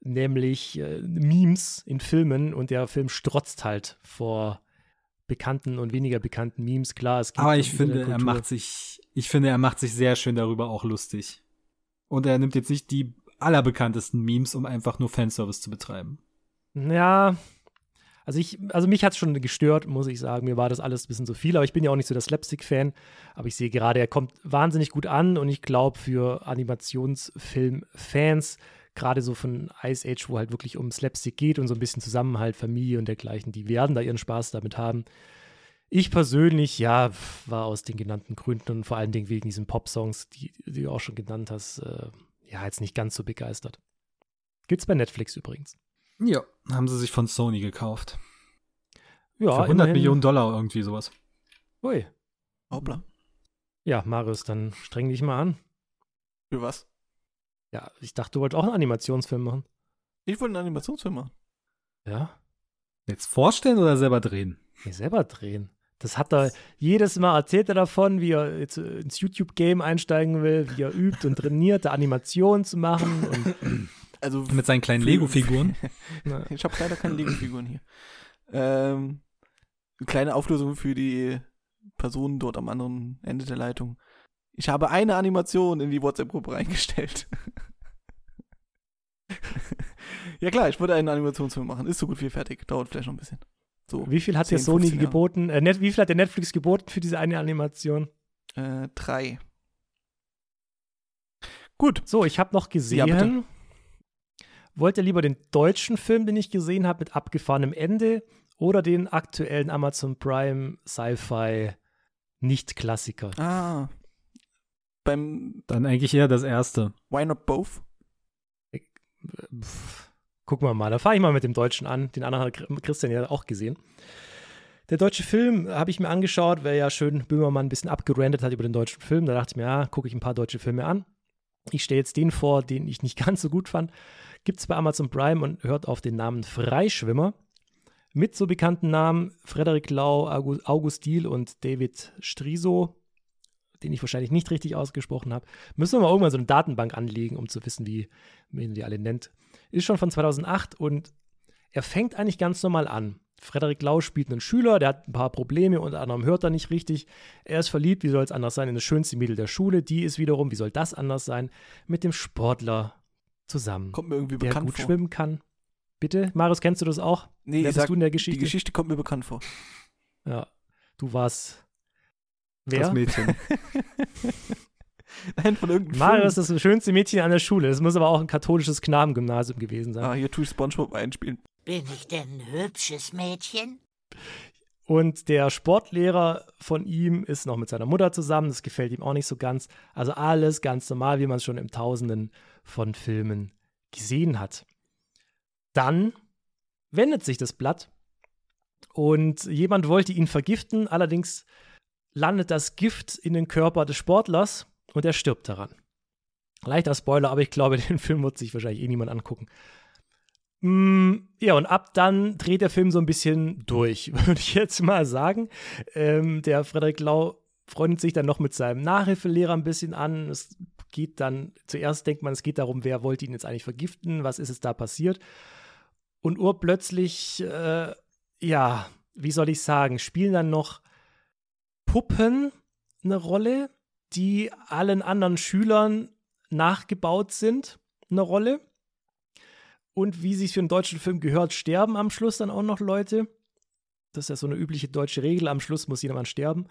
nämlich äh, Memes in Filmen. Und der Film strotzt halt vor bekannten und weniger bekannten Memes. Klar, es gibt Aber ich finde, er macht sich, ich finde, er macht sich sehr schön darüber auch lustig. Und er nimmt jetzt nicht die allerbekanntesten Memes, um einfach nur Fanservice zu betreiben. Ja, also ich, also mich hat es schon gestört, muss ich sagen. Mir war das alles ein bisschen zu viel, aber ich bin ja auch nicht so der Slapstick-Fan. Aber ich sehe gerade, er kommt wahnsinnig gut an und ich glaube, für Animationsfilm-Fans gerade so von Ice Age, wo halt wirklich um Slapstick geht und so ein bisschen Zusammenhalt, Familie und dergleichen, die werden da ihren Spaß damit haben. Ich persönlich, ja, war aus den genannten Gründen und vor allen Dingen wegen diesen Pop-Songs, die, die, du auch schon genannt hast, äh, ja, jetzt nicht ganz so begeistert. Gibt's bei Netflix übrigens. Ja, haben sie sich von Sony gekauft. Ja, Für 100 immerhin. Millionen Dollar irgendwie sowas. Ui. Hoppla. Ja, Marius, dann streng dich mal an. Für was? Ja, ich dachte, du wolltest auch einen Animationsfilm machen. Ich wollte einen Animationsfilm machen. Ja. Jetzt vorstellen oder selber drehen? Nee, selber drehen. Das hat er jedes Mal erzählt er davon, wie er jetzt ins YouTube-Game einsteigen will, wie er übt und trainiert, da Animationen zu machen. also mit seinen kleinen Lego-Figuren. ich habe leider keine Lego-Figuren hier. Ähm, eine kleine Auflösung für die Personen dort am anderen Ende der Leitung. Ich habe eine Animation in die WhatsApp-Gruppe reingestellt. ja klar, ich würde einen Animationsfilm machen. Ist so gut wie fertig. Dauert vielleicht noch ein bisschen. So, wie viel hat der Sony geboten? Äh, wie viel hat der Netflix geboten für diese eine Animation? Äh, drei. Gut. So, ich habe noch gesehen. Ja, Wollt ihr lieber den deutschen Film, den ich gesehen habe, mit abgefahrenem Ende oder den aktuellen Amazon Prime Sci-Fi Nicht-Klassiker? Ah, beim. Dann eigentlich eher das erste. Why not both? Ich, pff, gucken wir mal. Da fahre ich mal mit dem Deutschen an. Den anderen hat Christian ja auch gesehen. Der deutsche Film habe ich mir angeschaut, weil ja schön Böhmermann ein bisschen abgerandet hat über den deutschen Film. Da dachte ich mir, ja, gucke ich ein paar deutsche Filme an. Ich stelle jetzt den vor, den ich nicht ganz so gut fand. Gibt es bei Amazon Prime und hört auf den Namen Freischwimmer. Mit so bekannten Namen Frederik Lau, August Diel und David Striso den ich wahrscheinlich nicht richtig ausgesprochen habe. Müssen wir mal irgendwann so eine Datenbank anlegen, um zu wissen, wie man die alle nennt. Ist schon von 2008 und er fängt eigentlich ganz normal an. Frederik Lau spielt einen Schüler, der hat ein paar Probleme, unter anderem hört er nicht richtig. Er ist verliebt, wie soll es anders sein, in das schönste Mädel der Schule. Die ist wiederum, wie soll das anders sein, mit dem Sportler zusammen. Kommt mir irgendwie der bekannt gut vor. schwimmen kann. Bitte? Marius, kennst du das auch? Nee, Wer ich bist sag, du in der Geschichte? Die Geschichte kommt mir bekannt vor. Ja, du warst. Wer? Das Mädchen. Nein, von irgendeinem Film. ist das schönste Mädchen an der Schule. Das muss aber auch ein katholisches Knabengymnasium gewesen sein. Ah, hier tue ich Spongebob einspielen. Bin ich denn ein hübsches Mädchen? Und der Sportlehrer von ihm ist noch mit seiner Mutter zusammen. Das gefällt ihm auch nicht so ganz. Also alles ganz normal, wie man es schon im Tausenden von Filmen gesehen hat. Dann wendet sich das Blatt und jemand wollte ihn vergiften. Allerdings landet das Gift in den Körper des Sportlers und er stirbt daran. Leichter Spoiler, aber ich glaube, den Film wird sich wahrscheinlich eh niemand angucken. Mm, ja, und ab dann dreht der Film so ein bisschen durch, würde ich jetzt mal sagen. Ähm, der Frederik Lau freundet sich dann noch mit seinem Nachhilfelehrer ein bisschen an. Es geht dann, zuerst denkt man, es geht darum, wer wollte ihn jetzt eigentlich vergiften, was ist es da passiert. Und urplötzlich, äh, ja, wie soll ich sagen, spielen dann noch Puppen eine Rolle, die allen anderen Schülern nachgebaut sind, eine Rolle. Und wie sich für einen deutschen Film gehört, sterben am Schluss dann auch noch Leute. Das ist ja so eine übliche deutsche Regel. Am Schluss muss jemand sterben.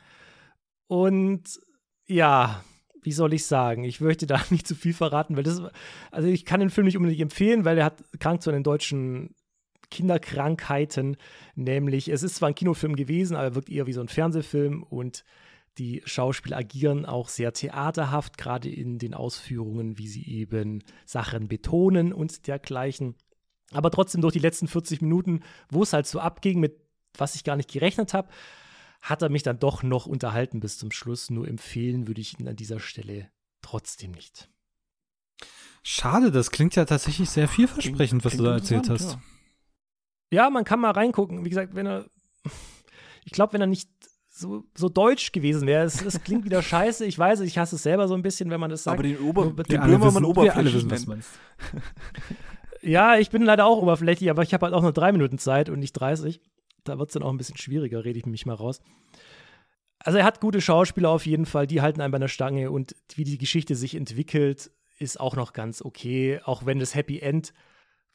Und ja, wie soll ich sagen? Ich möchte da nicht zu viel verraten, weil das, also ich kann den Film nicht unbedingt empfehlen, weil er hat krank zu den deutschen Kinderkrankheiten, nämlich es ist zwar ein Kinofilm gewesen, aber er wirkt eher wie so ein Fernsehfilm und die Schauspieler agieren auch sehr theaterhaft, gerade in den Ausführungen, wie sie eben Sachen betonen und dergleichen. Aber trotzdem durch die letzten 40 Minuten, wo es halt so abging, mit was ich gar nicht gerechnet habe, hat er mich dann doch noch unterhalten bis zum Schluss. Nur empfehlen würde ich ihn an dieser Stelle trotzdem nicht. Schade, das klingt ja tatsächlich sehr vielversprechend, was du da erzählt hast. Ja. ja, man kann mal reingucken. Wie gesagt, wenn er, ich glaube, wenn er nicht so, so deutsch gewesen wäre. Es, es, klingt wieder scheiße. Ich weiß, ich hasse es selber so ein bisschen, wenn man das sagt. Aber den, Ober Nur, den Böhmermann oberflächlich wissen, was du meinst. ja, ich bin leider auch oberflächlich, aber ich habe halt auch nur drei Minuten Zeit und nicht 30. Da wird es dann auch ein bisschen schwieriger, rede ich mich mal raus. Also er hat gute Schauspieler auf jeden Fall, die halten einen bei der Stange und wie die Geschichte sich entwickelt, ist auch noch ganz okay. Auch wenn das Happy End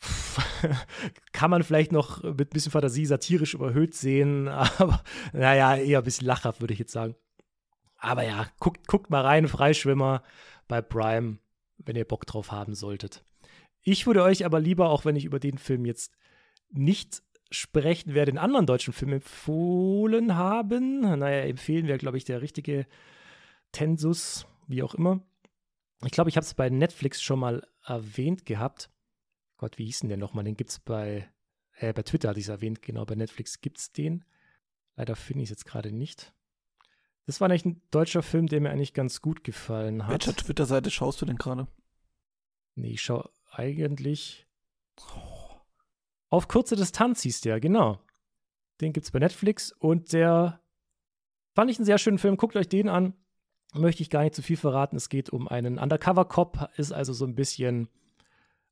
kann man vielleicht noch mit ein bisschen Fantasie satirisch überhöht sehen, aber naja, eher ein bisschen lachhaft, würde ich jetzt sagen. Aber ja, guckt, guckt mal rein, Freischwimmer bei Prime, wenn ihr Bock drauf haben solltet. Ich würde euch aber lieber, auch wenn ich über den Film jetzt nicht sprechen werde, den anderen deutschen Film empfohlen haben. Naja, empfehlen wäre, glaube ich, der richtige Tensus, wie auch immer. Ich glaube, ich habe es bei Netflix schon mal erwähnt gehabt. Gott, wie hieß denn der nochmal? Den gibt es bei, äh, bei Twitter hatte ich es erwähnt, genau, bei Netflix gibt es den. Leider finde ich es jetzt gerade nicht. Das war eigentlich ein deutscher Film, der mir eigentlich ganz gut gefallen hat. Welcher Twitter-Seite schaust du denn gerade? Nee, ich schaue eigentlich auf kurze Distanz hieß der, genau. Den gibt es bei Netflix und der fand ich einen sehr schönen Film. Guckt euch den an. Möchte ich gar nicht zu viel verraten. Es geht um einen Undercover-Cop, ist also so ein bisschen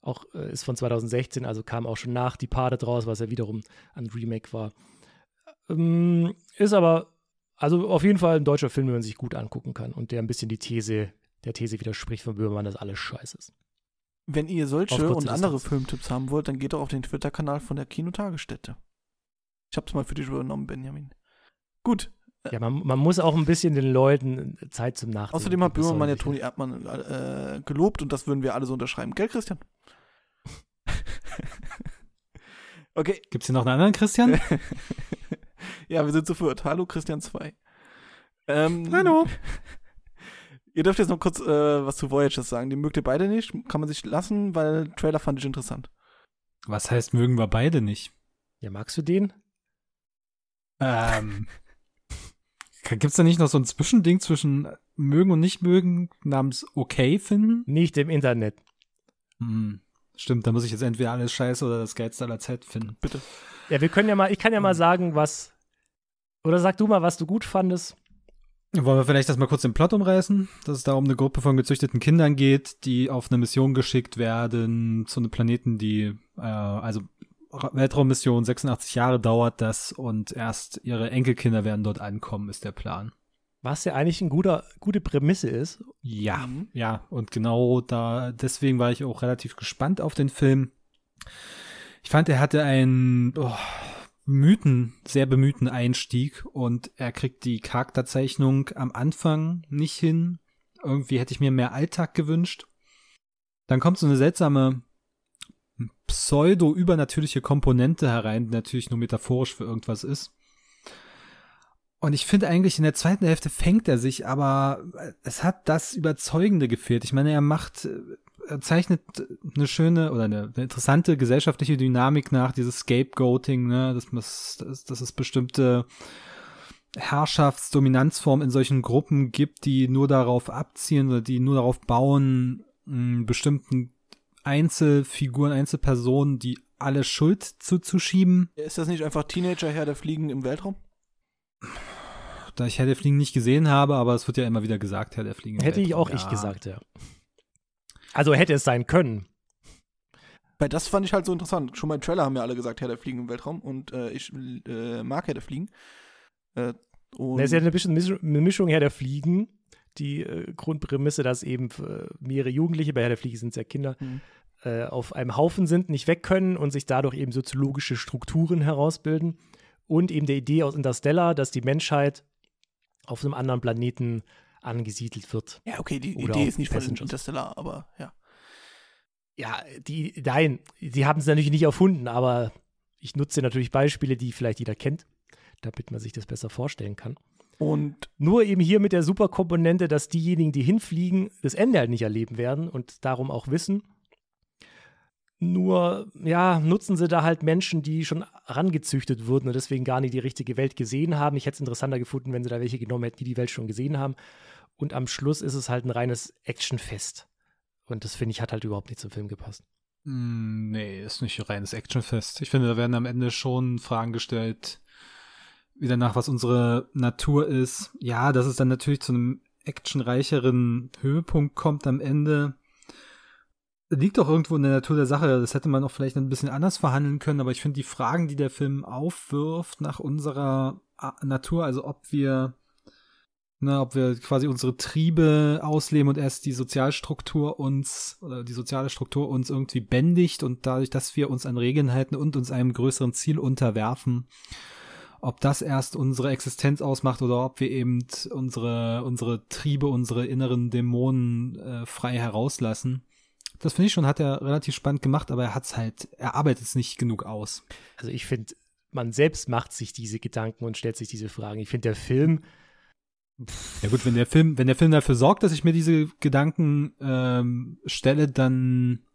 auch äh, ist von 2016, also kam auch schon nach Die Pade draus, was ja wiederum ein Remake war. Ähm, ist aber, also auf jeden Fall ein deutscher Film, den man sich gut angucken kann und der ein bisschen die These, der These widerspricht von Böhmermann, dass alles scheiße ist. Wenn ihr solche und andere Distanz. Filmtipps haben wollt, dann geht doch auf den Twitter-Kanal von der Kinotagesstätte. Ich hab's mal für dich übernommen, Benjamin. Gut. Ja, man, man muss auch ein bisschen den Leuten Zeit zum Nachdenken. Außerdem hat Böhmermann ja Toni Erdmann äh, gelobt und das würden wir alle so unterschreiben. Gell, Christian? okay. Gibt es hier noch einen anderen Christian? ja, wir sind zu viert. Hallo, Christian 2. Ähm, Hallo. Ihr dürft jetzt noch kurz äh, was zu Voyages sagen. Die mögt ihr beide nicht. Kann man sich lassen, weil Trailer fand ich interessant. Was heißt, mögen wir beide nicht? Ja, magst du den? Ähm. Gibt es da nicht noch so ein Zwischending zwischen mögen und nicht mögen namens okay finden? Nicht im Internet. Hm. Stimmt, da muss ich jetzt entweder alles scheiße oder das geilste aller Zeit finden. Bitte. Ja, wir können ja mal, ich kann ja mal sagen, was. Oder sag du mal, was du gut fandest. Wollen wir vielleicht das mal kurz den Plot umreißen, dass es da um eine Gruppe von gezüchteten Kindern geht, die auf eine Mission geschickt werden zu einem Planeten, die, äh, also Weltraummission, 86 Jahre dauert das und erst ihre Enkelkinder werden dort ankommen, ist der Plan. Was ja eigentlich eine guter, gute Prämisse ist. Ja, mhm. ja, und genau da, deswegen war ich auch relativ gespannt auf den Film. Ich fand, er hatte einen oh, Mythen, sehr bemühten Einstieg und er kriegt die Charakterzeichnung am Anfang nicht hin. Irgendwie hätte ich mir mehr Alltag gewünscht. Dann kommt so eine seltsame pseudo-übernatürliche Komponente herein, die natürlich nur metaphorisch für irgendwas ist. Und ich finde eigentlich in der zweiten Hälfte fängt er sich, aber es hat das Überzeugende gefehlt. Ich meine, er macht, er zeichnet eine schöne oder eine, eine interessante gesellschaftliche Dynamik nach, dieses Scapegoating, ne, dass, dass, dass es bestimmte Herrschaftsdominanzformen in solchen Gruppen gibt, die nur darauf abzielen oder die nur darauf bauen, bestimmten Einzelfiguren, Einzelpersonen, die alle Schuld zuzuschieben. Ist das nicht einfach Teenager Herr der Fliegen im Weltraum? Da ich Herr der Fliegen nicht gesehen habe, aber es wird ja immer wieder gesagt, Herr der Fliegen. Hätte ich auch ja. ich gesagt, ja. Also hätte es sein können. Weil das fand ich halt so interessant. Schon beim Trailer haben ja alle gesagt, Herr der Fliegen im Weltraum und äh, ich äh, mag Herr der Fliegen. Äh, das ist ja eine, bisschen, eine Mischung Herr der Fliegen die äh, Grundprämisse, dass eben äh, mehrere Jugendliche, bei Herr der Fliege sind es ja Kinder, mhm. äh, auf einem Haufen sind, nicht weg können und sich dadurch eben soziologische Strukturen herausbilden. Und eben der Idee aus Interstellar, dass die Menschheit auf einem anderen Planeten angesiedelt wird. Ja, okay, die Idee ist nicht von Interstellar, aber ja. Ja, die, nein, sie haben es natürlich nicht erfunden, aber ich nutze natürlich Beispiele, die vielleicht jeder kennt, damit man sich das besser vorstellen kann. Und nur eben hier mit der Superkomponente, dass diejenigen, die hinfliegen, das Ende halt nicht erleben werden und darum auch wissen. Nur, ja, nutzen sie da halt Menschen, die schon rangezüchtet wurden und deswegen gar nicht die richtige Welt gesehen haben. Ich hätte es interessanter gefunden, wenn sie da welche genommen hätten, die die Welt schon gesehen haben. Und am Schluss ist es halt ein reines Actionfest. Und das finde ich hat halt überhaupt nicht zum Film gepasst. Mm, nee, ist nicht reines Actionfest. Ich finde, da werden am Ende schon Fragen gestellt, wieder nach, was unsere Natur ist. Ja, dass es dann natürlich zu einem actionreicheren Höhepunkt kommt am Ende. Liegt doch irgendwo in der Natur der Sache. Das hätte man auch vielleicht ein bisschen anders verhandeln können, aber ich finde die Fragen, die der Film aufwirft nach unserer Natur, also ob wir, na, ob wir quasi unsere Triebe ausleben und erst die Sozialstruktur uns, oder die soziale Struktur uns irgendwie bändigt und dadurch, dass wir uns an Regeln halten und uns einem größeren Ziel unterwerfen, ob das erst unsere Existenz ausmacht oder ob wir eben unsere, unsere Triebe, unsere inneren Dämonen äh, frei herauslassen. Das finde ich schon, hat er relativ spannend gemacht, aber er hat es halt, er arbeitet es nicht genug aus. Also ich finde, man selbst macht sich diese Gedanken und stellt sich diese Fragen. Ich finde, der Film. Ja gut, wenn der Film, wenn der Film dafür sorgt, dass ich mir diese Gedanken ähm, stelle, dann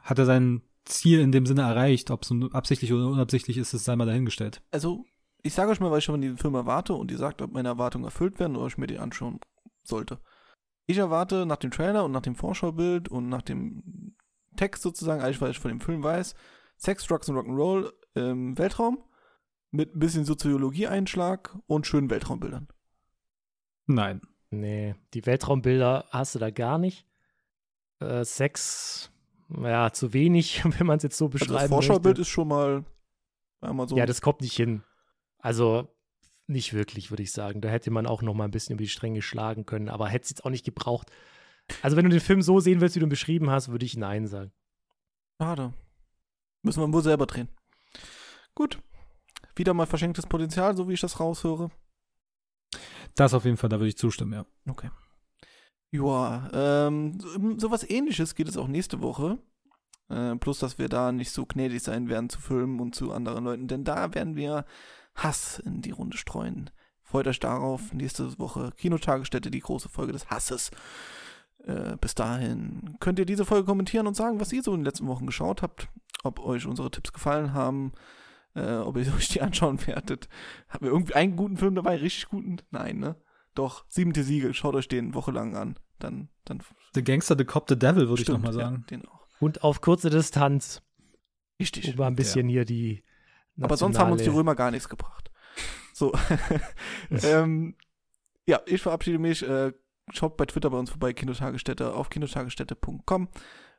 hat er sein Ziel in dem Sinne erreicht. Ob es absichtlich oder unabsichtlich ist, das sei mal dahingestellt. Also ich sage euch mal, was ich schon von diesem Film erwarte und ihr sagt, ob meine Erwartungen erfüllt werden oder ich mir die anschauen sollte. Ich erwarte nach dem Trailer und nach dem Vorschaubild und nach dem Text sozusagen, eigentlich was ich von dem Film weiß, Sex, Drugs und Rock'n'Roll im Weltraum mit ein bisschen Soziologie-Einschlag und schönen Weltraumbildern. Nein. Nee, die Weltraumbilder hast du da gar nicht. Äh, Sex, ja, zu wenig, wenn man es jetzt so beschreiben also Das Vorschaubild möchte. ist schon mal einmal so. Ja, das kommt nicht hin. Also nicht wirklich, würde ich sagen. Da hätte man auch noch mal ein bisschen über die Stränge schlagen können, aber hätte es jetzt auch nicht gebraucht. Also wenn du den Film so sehen willst, wie du ihn beschrieben hast, würde ich Nein sagen. Schade. Müssen wir wohl selber drehen. Gut. Wieder mal verschenktes Potenzial, so wie ich das raushöre. Das auf jeden Fall, da würde ich zustimmen, ja. Okay. Ja, ähm, so, was ähnliches geht es auch nächste Woche. Äh, plus, dass wir da nicht so gnädig sein werden zu Filmen und zu anderen Leuten, denn da werden wir Hass in die Runde streuen. Freut euch darauf. Nächste Woche Kinotagesstätte, die große Folge des Hasses. Äh, bis dahin könnt ihr diese Folge kommentieren und sagen, was ihr so in den letzten Wochen geschaut habt. Ob euch unsere Tipps gefallen haben. Äh, ob ihr euch die anschauen werdet. Haben wir irgendwie einen guten Film dabei? Richtig guten? Nein, ne? Doch, siebente Siegel. Schaut euch den wochenlang an. Dann, dann. The Gangster, The Cop, The Devil, würde ich nochmal sagen. Ja, den auch. Und auf kurze Distanz. Richtig. Um mal ein bisschen ja. hier die aber sonst haben uns die Römer gar nichts gebracht. So. ähm, Ja, ich verabschiede mich. Äh, schaut bei Twitter bei uns vorbei, Kinotagesstätte auf kinotagesstätte.com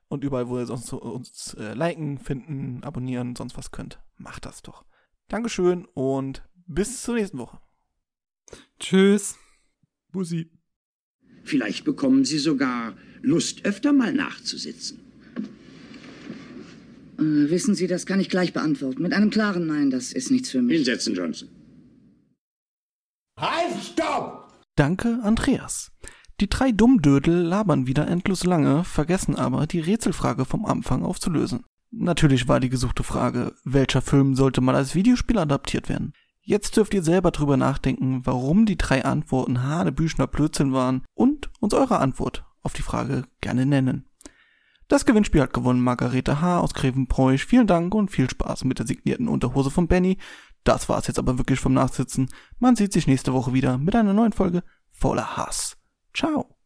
und überall, wo ihr sonst so uns äh, liken, finden, abonnieren, sonst was könnt. Macht das doch. Dankeschön und bis zur nächsten Woche. Tschüss. Bussi. Vielleicht bekommen Sie sogar Lust, öfter mal nachzusitzen. Äh, wissen Sie, das kann ich gleich beantworten. Mit einem klaren Nein, das ist nichts für mich. Hinsetzen, Johnson. Halt, stopp! Danke, Andreas. Die drei Dummdödel labern wieder endlos lange, vergessen aber, die Rätselfrage vom Anfang aufzulösen. Natürlich war die gesuchte Frage, welcher Film sollte mal als Videospiel adaptiert werden? Jetzt dürft ihr selber drüber nachdenken, warum die drei Antworten Hanebüchner Blödsinn waren und uns eure Antwort auf die Frage gerne nennen. Das Gewinnspiel hat gewonnen Margarete H. aus Grevenbräuch. Vielen Dank und viel Spaß mit der signierten Unterhose von Benny. Das war's jetzt aber wirklich vom Nachsitzen. Man sieht sich nächste Woche wieder mit einer neuen Folge voller Hass. Ciao.